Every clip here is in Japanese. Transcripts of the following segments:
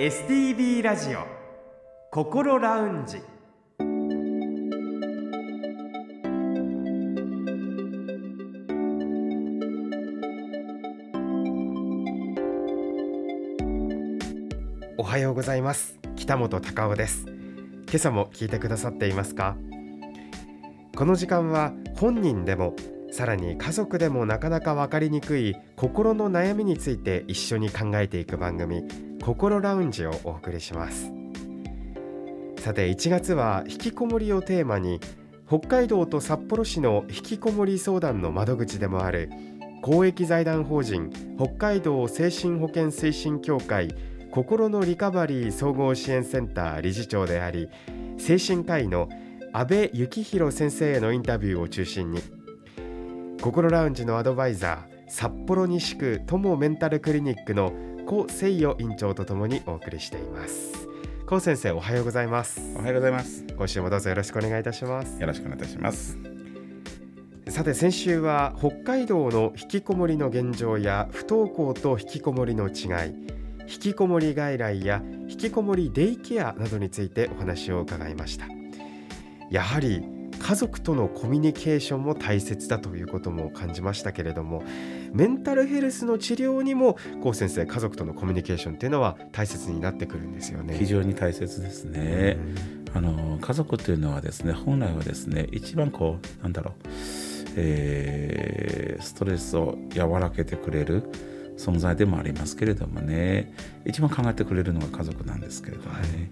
STB ラジオ心ラウンジ。おはようございます。北本隆夫です。今朝も聞いてくださっていますか？この時間は本人でもさらに家族でもなかなか分かりにくい心の悩みについて一緒に考えていく番組。心ラウンジをお送りします。さて1月は引きこもりをテーマに北海道と札幌市の引きこもり相談の窓口でもある公益財団法人北海道精神保健推進協会心のリカバリー総合支援センター理事長であり精神科医の安倍幸宏先生へのインタビューを中心に心ラウンジのアドバイザー札幌西区友メンタルクリニックの高誠代院長とともにお送りしています。高先生おはようございます。おはようございます。今週もどうぞよろしくお願いいたします。よろしくお願いいたします。さて先週は北海道の引きこもりの現状や不登校と引きこもりの違い引きこもり外来や引きこもりデイケアなどについてお話を伺いました。やはり家族とのコミュニケーションも大切だということも感じましたけれどもメンタルヘルスの治療にも高先生家族とのコミュニケーションっていうのは大切になってくるんですよね。非常に大切ですね、あの家族というのはですね本来はですね一番こうなんだろう、えー、ストレスを和らげてくれる存在でもありますけれどもね一番考えてくれるのが家族なんですけれどもね、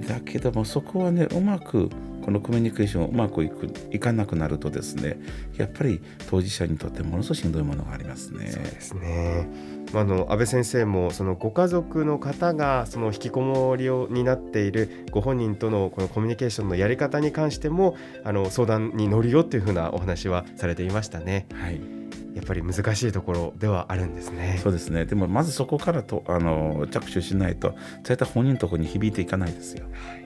はい、だけどもそこはねうまくこのコミュニケーションうまくいくいかなくなるとですねやっぱり当事者にとってものすごいしんどいものがありますね。そうですねあの安倍先生もそのご家族の方がその引きこもりをになっているご本人とのこのコミュニケーションのやり方に関してもあの相談に乗るよっていうふうなお話はされていましたね。はいやっぱり難しいところではあるんですね。そうですね。でもまずそこからとあの着手しないと、そういった本人のところに響いていかないですよ。はい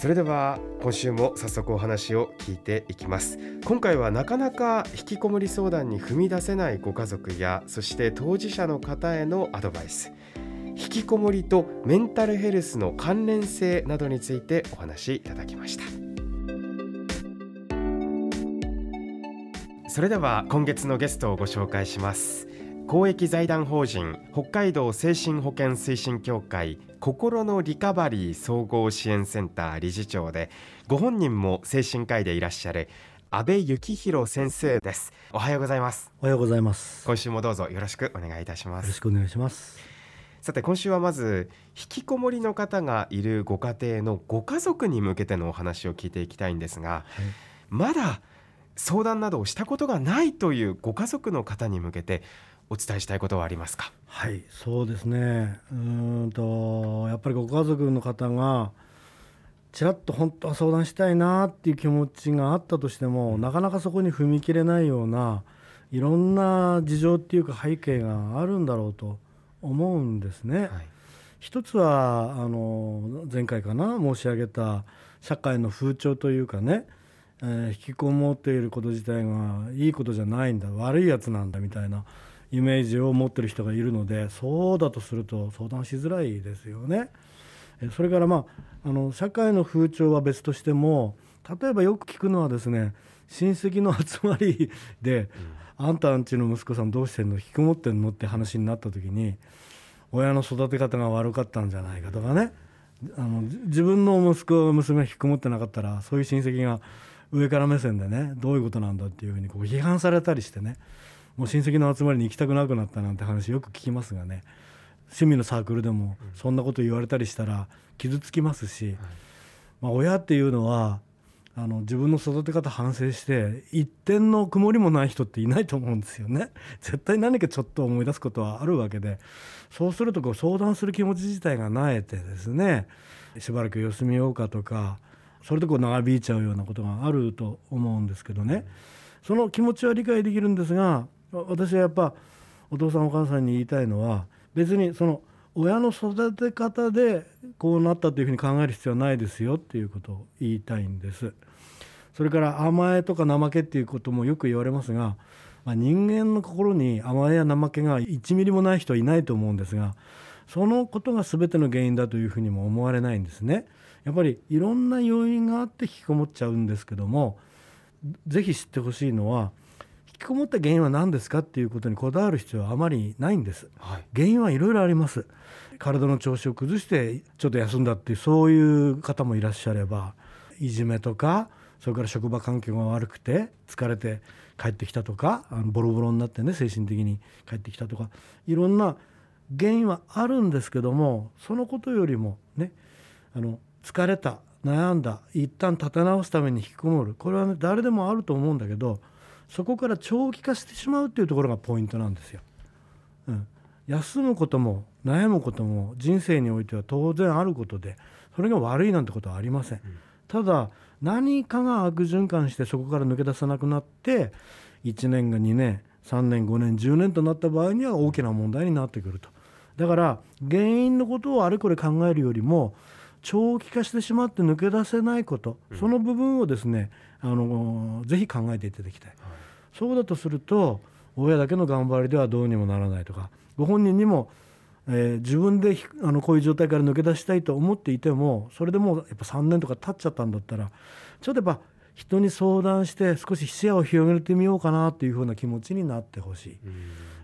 それでは今週も早速お話を聞いていきます。今回はなかなか引きこもり相談に踏み出せないご家族やそして当事者の方へのアドバイス。引きこもりとメンタルヘルスの関連性などについてお話しいただきました。それでは今月のゲストをご紹介します。公益財団法人北海道精神保健推進協会心のリカバリー総合支援センター理事長でご本人も精神科医でいらっしゃる安倍幸宏先生です。おはようございます。おはようございます。今週もどうぞよろしくお願いいたします。よろしくお願いします。さて今週はまず引きこもりの方がいるご家庭のご家族に向けてのお話を聞いていきたいんですが、はい、まだ相談などをしたことがないというご家族の方に向けてお伝えしたいことはありますか？はいそうですね。うんとやっぱりご家族の方がちらっと本当は相談したいなっていう気持ちがあったとしても、うん、なかなかそこに踏み切れないようないろんな事情っていうか背景があるんだろうと思うんですね。はい、一つはあの前回かな申し上げた社会の風潮というかね、えー、引きこもっていること自体がいいことじゃないんだ悪いやつなんだみたいなイメージを持ってる人がいるのでそうだとすると相談しづらいですよね。それからまああの社会の風潮は別としても例えばよく聞くのはですね親戚の集まり で、うん、あんたんちの息子さんどうしてんの引きこもってんのって話になった時に親の育て方が悪かったんじゃないかとかねあの自分の息子娘が引きこもってなかったらそういう親戚が上から目線でねどういうことなんだっていうふうにこう批判されたりしてねもう親戚の集まりに行きたくなくなったなんて話よく聞きますがね趣味のサークルでもそんなこと言われたりしたら傷つきますし、まあ、親っていうのはあの自分の育て方反省して一点の曇りもない人っていないと思うんですよね。絶対何かちょっと思い出すことはあるわけでそうするとこう相談する気持ち自体がなえてですねしばらく様子見ようかとかそれでこう長引いちゃうようなことがあると思うんですけどねその気持ちは理解できるんですが私はやっぱお父さんお母さんに言いたいのは別にその親の育て方でこうなったというふうに考える必要はないですよっていうことを言いたいんです。それから甘えとか怠けっていうこともよく言われますが、まあ、人間の心に甘えや怠けが1ミリもない人はいないと思うんですがそのことが全ての原因だというふうにも思われないんですね。やっぱりいろんな要因があって引きこもっちゃうんですけどもぜひ知ってほしいのは引きこもった原因は何ですかっていうことにこだわる必要はあまりないんです。はい、原因はいろいろあります。体の調子を崩してちょっと休んだっていうそういう方もいらっしゃればいじめとかそれから職場環境が悪くて疲れて帰ってきたとかあのボロボロになってね精神的に帰ってきたとかいろんな原因はあるんですけどもそのことよりもねあの疲れた悩んだ一旦立て直すために引きこもるこれはね誰でもあると思うんだけどそこから長期化してしまうっていうところがポイントなんですよ。うん、休むことも悩むことも人生においては当然あることでそれが悪いなんてことはありません。ただ何かが悪循環してそこから抜け出さなくなって1年が2年3年5年10年となった場合には大きな問題になってくると。だから原因のことをあれこれ考えるよりも長期化してしまって抜け出せないこと、その部分をですねあのぜひ考えていただきたい、はい、そうだとすると親だけの頑張りではどうにもならないとかご本人にも、えー、自分であのこういう状態から抜け出したいと思っていてもそれでもやっぱ3年とか経っちゃったんだったらちょっとやっぱ人に相談して少し視野を広げてみようかなっていうふうな気持ちになってほしい。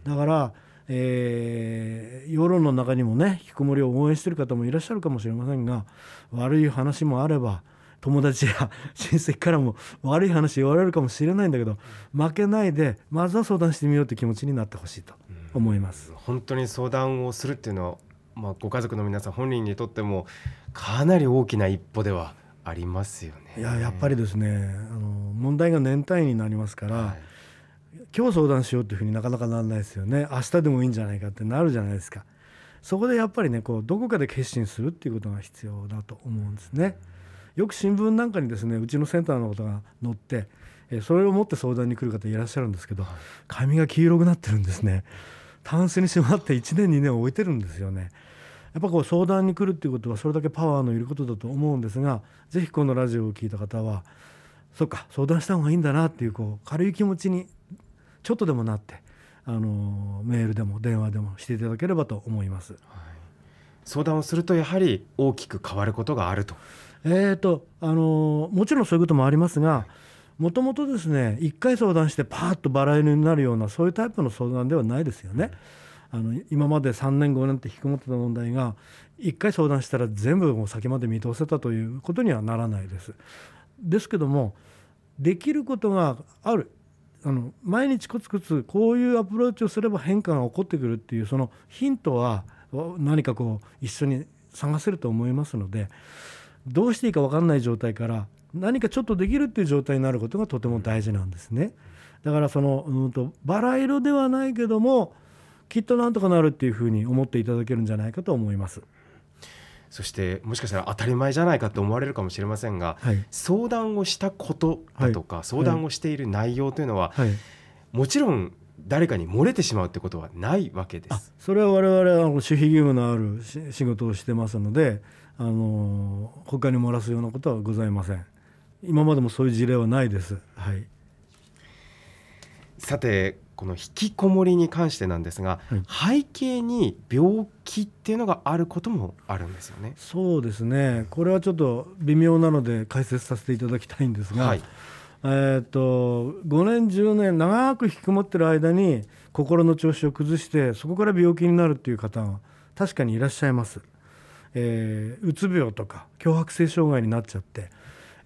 だからえー、世論の中にもね引きこもりを応援している方もいらっしゃるかもしれませんが悪い話もあれば友達や 親戚からも悪い話言われるかもしれないんだけど負けないでまずは相談してみようという気持ちになってほしいと思います、本当に相談をするっていうのは、まあ、ご家族の皆さん本人にとってもかなり大きな一歩ではありますよね。いややっぱりですねあの問題が年単位になりますから、はい今日相談しようっていうふうになかなかならないですよね。明日でもいいんじゃないかってなるじゃないですか。そこでやっぱりねこうどこかで決心するっていうことが必要だと思うんですね。よく新聞なんかにですねうちのセンターのことが載ってそれを持って相談に来る方いらっしゃるんですけど髪が黄色くなってるんですね。タンスにしまって1年2年置いてるんですよね。やっぱこう相談に来るっていうことはそれだけパワーのいることだと思うんですが是非このラジオを聴いた方はそっか相談した方がいいんだなっていうこう軽い気持ちにちょっとでもなってあのメールでも電話でもしていただければと思います。はい、相談をするとやはり大きく変わることがあると。えーとあのもちろんそういうこともありますがもともとですね1回相談してパーッとバラ色になるようなそういうタイプの相談ではないですよね。あの今まで3年5年って引きこもってた問題が1回相談したら全部もう先まで見通せたということにはならないです。ですけどもできることがあるあの毎日コツコツこういうアプローチをすれば変化が起こってくるっていうそのヒントは何かこう一緒に探せると思いますのでどうしていいか分かんない状態から何かちょっとできるっていう状態になることがとても大事なんですね。だからその、うんと、バラ色ではないけどもきっとなんとかなるっていうふうに思っていただけるんじゃないかと思います。そしてもしかしたら当たり前じゃないかと思われるかもしれませんが、はい、相談をしたことだとか、はい、相談をしている内容というのは、はい、もちろん誰かに漏れてしまうってことはないわけです。それは我々は守秘義務のある仕事をしてますので、あの他に漏らすようなことはございません。今までもそういう事例はないです。はい。さてこの引きこもりに関してなんですが、はい、背景に病気っていうのがあることもあるんですよね。そうですね。これはちょっと微妙なので解説させていただきたいんですが、はい、えっ、ー、と5年10年長く引きこもってる間に心の調子を崩してそこから病気になるっていう方は確かにいらっしゃいます。えー、うつ病とか強迫性障害になっちゃって。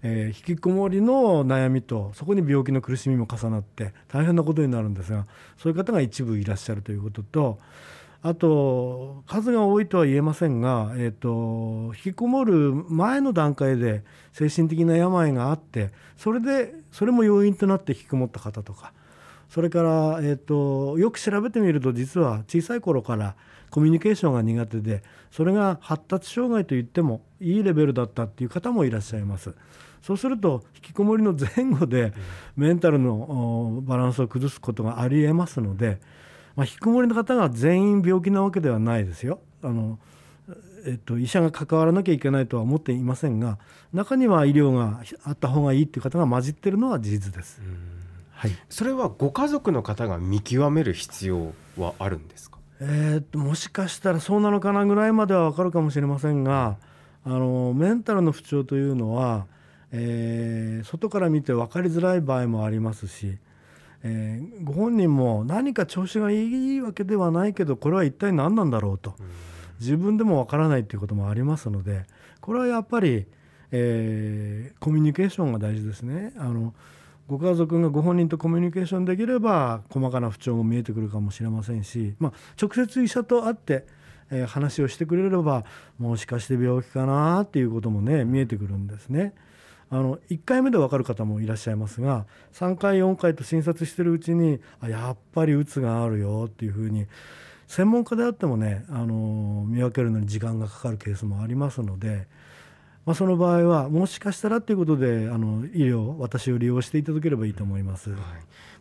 えー、引きこもりの悩みとそこに病気の苦しみも重なって大変なことになるんですがそういう方が一部いらっしゃるということとあと数が多いとは言えませんが、えーと、引きこもる前の段階で精神的な病があってそれでそれも要因となって引きこもった方とかそれから、えーとよく調べてみると実は小さい頃からコミュニケーションが苦手でそれが発達障害といってもいいレベルだったっていう方もいらっしゃいます。そうすると引きこもりの前後でメンタルのバランスを崩すことがありえますので、まあ、引きこもりの方が全員病気なわけではないですよ。あのえっと、医者が関わらなきゃいけないとは思っていませんが中には医療があった方がいいっていう方が混じってるのは事実です。はい、それはご家族の方が見極める必要はあるんですか？えー、っともしかしたらそうなのかなぐらいまでは分かるかもしれませんがあのメンタルの不調というのは、えー、外から見て分かりづらい場合もありますし、えー、ご本人も何か調子がいいわけではないけどこれは一体何なんだろうと自分でも分からないということもありますのでこれはやっぱり、えー、コミュニケーションが大事ですね。あのご家族がご本人とコミュニケーションできれば細かな不調も見えてくるかもしれませんし、まあ、直接医者と会って、話をしてくれればもしかして病気かなっていうこともね見えてくるんですね。あの1回目で分かる方もいらっしゃいますが3回4回と診察してるうちにあやっぱりうつがあるよっていうふうに専門家であってもねあの見分けるのに時間がかかるケースもありますので。まあ、その場合はもしかしたらということであの医療私を利用していただければいいと思います、はい、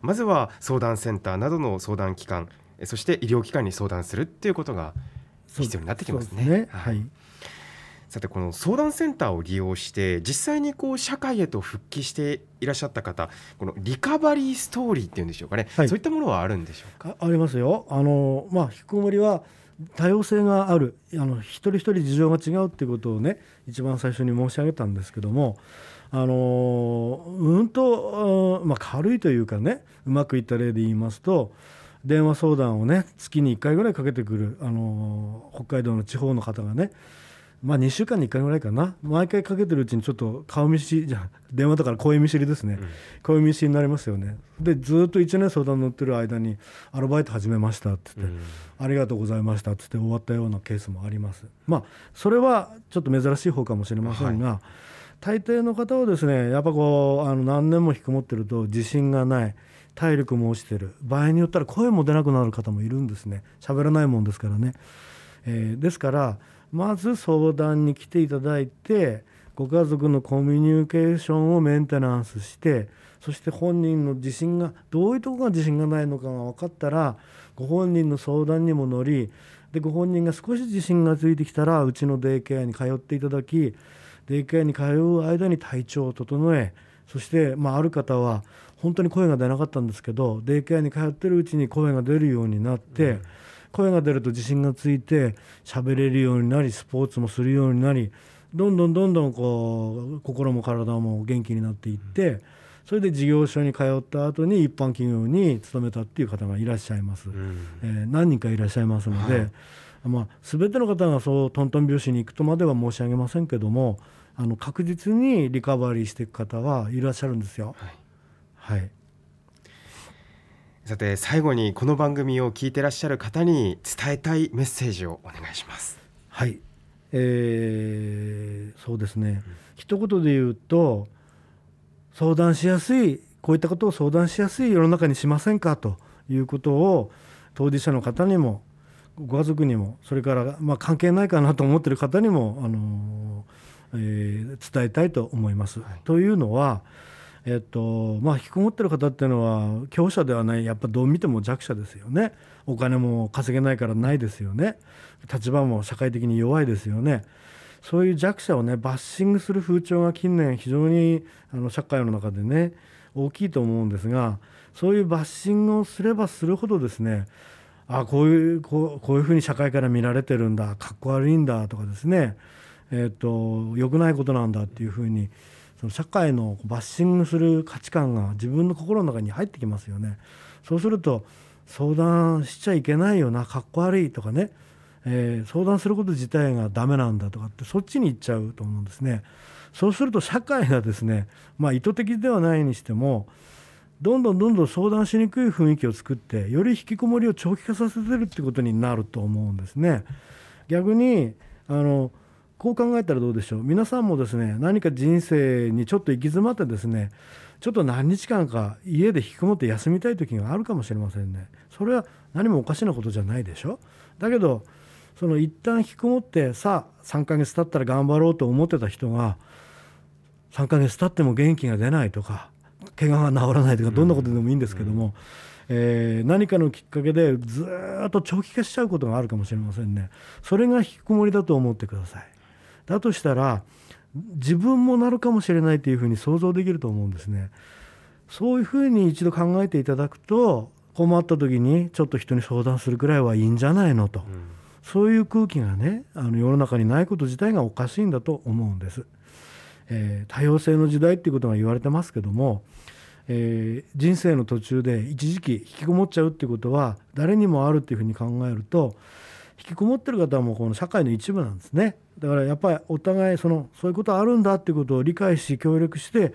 まずは相談センターなどの相談機関そして医療機関に相談するっていうことが必要になってきますね。すねはい、さてこの相談センターを利用して実際にこう社会へと復帰していらっしゃった方このリカバリーストーリーっていうんでしょうかね、はい、そういったものはあるんでしょうか？ありますよ。あの、まあ、引きこもりは多様性がある。あの一人一人事情が違うっていうことをね一番最初に申し上げたんですけどもあのうんと、まあ、軽いというかねうまくいった例で言いますと電話相談をね月に1回ぐらいかけてくるあの北海道の地方の方がねまあ2週間に1回ぐらいかな。毎回かけてるうちにちょっと顔見知りじゃ 電話だから声見知りですね、うん、声見知りになりますよね。でずっと1年相談乗ってる間にアルバイト始めましたって言って、うん、ありがとうございましたって言って終わったようなケースもあります。まあそれはちょっと珍しい方かもしれませんが、はい、大抵の方はですねやっぱこうあの何年も引きこもってると自信がない体力も落ちてる。場合によったら声も出なくなる方もいるんですね。喋らないもんですからね、えー、ですからまず相談に来ていただいてご家族のコミュニケーションをメンテナンスしてそして本人の自信がどういうとこが自信がないのかが分かったらご本人の相談にも乗りでご本人が少し自信がついてきたらうちのデイケアに通っていただきデイケアに通う間に体調を整えそして、まあ、ある方は本当に声が出なかったんですけどデイケアに通ってるうちに声が出るようになって。うん声が出ると自信がついて喋れるようになりスポーツもするようになりどんどんどんどんこう心も体も元気になっていってそれで事業所に通った後に一般企業に勤めたっていう方がいらっしゃいます、うん、えー、何人かいらっしゃいますので、はい、まあ、全ての方がそうトントン拍子に行くとまでは申し上げませんけどもあの確実にリカバリーしていく方はいらっしゃるんですよ。はい、はいさて最後にこの番組を聞いてらっしゃる方に伝えたいメッセージをお願いします。はい、えー、そうですね、うん、一言で言うと相談しやすいこういったことを相談しやすい世の中にしませんかということを当事者の方にもご家族にもそれからまあ関係ないかなと思ってる方にもあの、えー、伝えたいと思います。はい、というのはえっとまあ引きこもってる方っていうのは強者ではないやっぱどう見ても弱者ですよね。お金も稼げないからないですよね。立場も社会的に弱いですよね。そういう弱者をねバッシングする風潮が近年非常にあの社会の中でね大きいと思うんですがそういうバッシングをすればするほどですねあこういうこうこういうふうに社会から見られてるんだかっこ悪いんだとかですねえっ、と良くないことなんだっていうふうにその社会のバッシングする価値観が自分の心の中に入ってきますよね。そうすると相談しちゃいけないよなかっこ悪いとかね、えー、相談すること自体がダメなんだとかってそっちに行っちゃうと思うんですね。そうすると社会がですね、まあ、意図的ではないにしてもどんどんどんどん相談しにくい雰囲気を作ってより引きこもりを長期化させてるってことになると思うんですね。逆にあのこう考えたらどうでしょう。皆さんもですね何か人生にちょっと行き詰まってですねちょっと何日間か家で引きこもって休みたい時があるかもしれませんね。それは何もおかしなことじゃないでしょ。だけどその一旦引きこもってさあ3ヶ月経ったら頑張ろうと思ってた人が3ヶ月経っても元気が出ないとか怪我が治らないとかどんなことでもいいんですけども、えー、何かのきっかけでずっと長期化しちゃうことがあるかもしれませんね。それが引きこもりだと思ってくださいだとしたら自分もなるかもしれないというふうに想像できると思うんですね。そういうふうに一度考えていただくと困った時にちょっと人に相談するくらいはいいんじゃないのと、そういう空気がねあの世の中にないこと自体がおかしいんだと思うんです。えー、多様性の時代っていうことが言われてますけども、えー、人生の途中で一時期引きこもっちゃうっていうことは誰にもあるっていうふうに考えると引きこもってる方はもうこの社会の一部なんですねだからやっぱりお互いそのそういうことあるんだっていうことを理解し協力して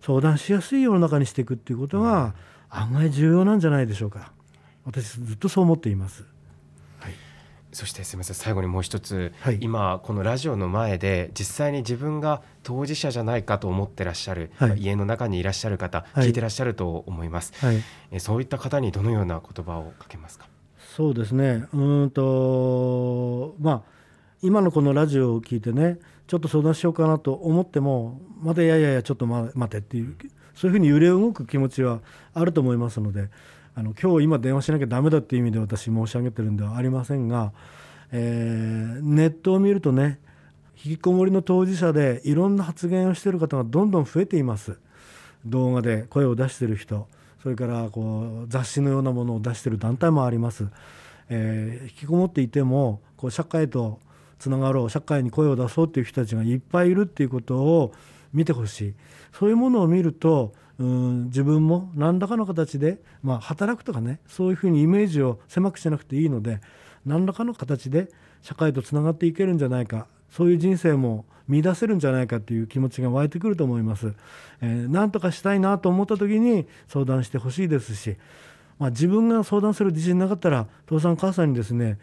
相談しやすい世の中にしていくっていうことが案外重要なんじゃないでしょうか。私ずっとそう思っています。そしてすみません最後にもう一つ、はい、今このラジオの前で実際に自分が当事者じゃないかと思ってらっしゃる、はい、家の中にいらっしゃる方、はい、聞いてらっしゃると思います、えそういった方にどのような言葉をかけますか？そうですね。うんとまあ今のこのラジオを聞いてねちょっと相談しようかなと思ってもまだいやいやいやちょっと待てっていうそういうふうに揺れ動く気持ちはあると思いますのであの今日今電話しなきゃダメだっていう意味で私申し上げてるんではありませんが、えー、ネットを見るとね引きこもりの当事者でいろんな発言をしている方がどんどん増えています。動画で声を出している人それからこう雑誌のようなものを出している団体もあります、えー、引きこもっていてもこう社会とつながろう社会に声を出そうっていう人たちがいっぱいいるっていうことを見てほしいそういうものを見るとうん自分も何らかの形で、まあ、働くとかねそういうふうにイメージを狭くしなくていいので何らかの形で社会とつながっていけるんじゃないかそういう人生も見出せるんじゃないかという気持ちが湧いてくると思います。えー、何とかしたいなと思った時に相談してほしいですし、まあ、自分が相談する自信なかったら父さん母さんにですね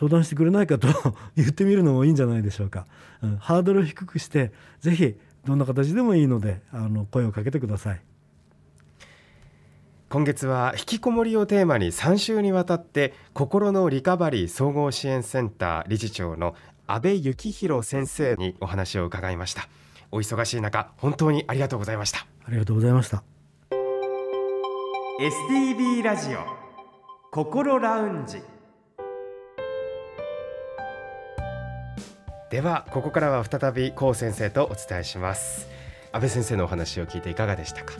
相談してくれないかと 言ってみるのもいいんじゃないでしょうか。うん、ハードルを低くしてぜひどんな形でもいいのであの声をかけてください。今月は引きこもりをテーマに3週にわたって心のリカバリー総合支援センター理事長の安倍幸宏先生にお話を伺いました。お忙しい中本当にありがとうございました。ありがとうございました。STB ラジオ心ラウンジではここからは再び高先生とお伝えします。安倍先生のお話を聞いていかがでしたか？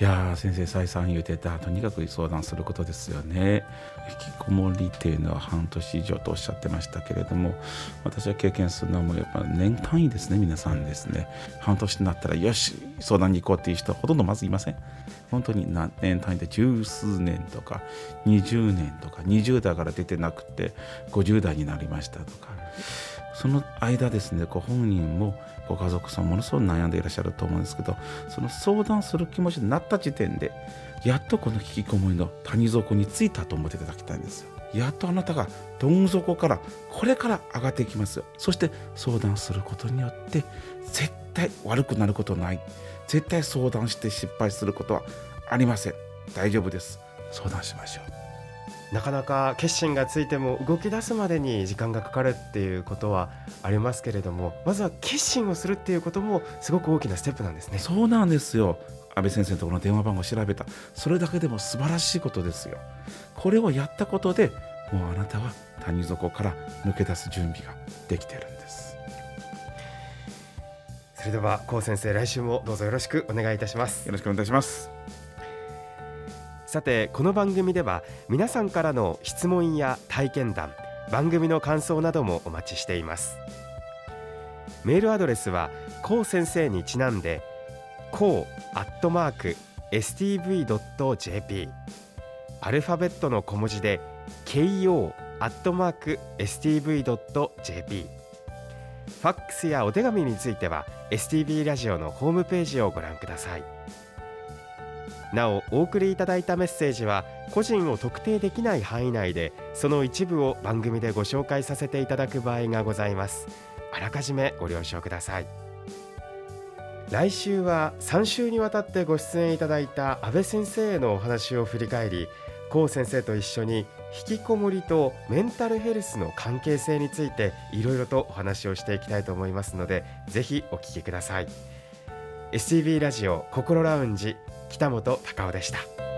いや先生再三言ってたとにかく相談することですよね。引きこもりっていうのは半年以上とおっしゃってましたけれども私は経験するのはもうやっぱ年単位ですね皆さんですね。半年になったらよし相談に行こうっていう人はほとんどまずいません。本当に年単位で十数年とか20年とか20代から出てなくて50代になりましたとか。その間ですねご本人もご家族さんものすごく悩んでいらっしゃると思うんですけどその相談する気持ちになった時点でやっとこの引きこもりの谷底についたと思っていただきたいんですよ。やっとあなたがどん底からこれから上がっていきますよ。そして相談することによって絶対悪くなることない。絶対相談して失敗することはありません。大丈夫です。相談しましょう。なかなか決心がついても動き出すまでに時間がかかるっていうことはありますけれどもまずは決心をするっていうこともすごく大きなステップなんですね。そうなんですよ。安倍先生のところの電話番号を調べた。それだけでも素晴らしいことですよ。これをやったことでもうあなたは谷底から抜け出す準備ができてるんです。それでは高先生来週もどうぞよろしくお願いいたします。よろしくお願いしますさてこの番組では皆さんからの質問や体験談番組の感想などもお待ちしています。メールアドレスはこう先生にちなんでこうアットマーク stv.jp アルファベットの小文字で ko アットマーク stv.jp ファックスやお手紙については STV ラジオのホームページをご覧ください。なおお送りいただいたメッセージは個人を特定できない範囲内でその一部を番組でご紹介させていただく場合がございます。あらかじめご了承ください。来週は3週にわたってご出演いただいた安倍先生へのお話を振り返り高先生と一緒に引きこもりとメンタルヘルスの関係性についていろいろとお話をしていきたいと思いますのでぜひお聞きください。STV ラジオ心ラウンジ北本隆夫でした。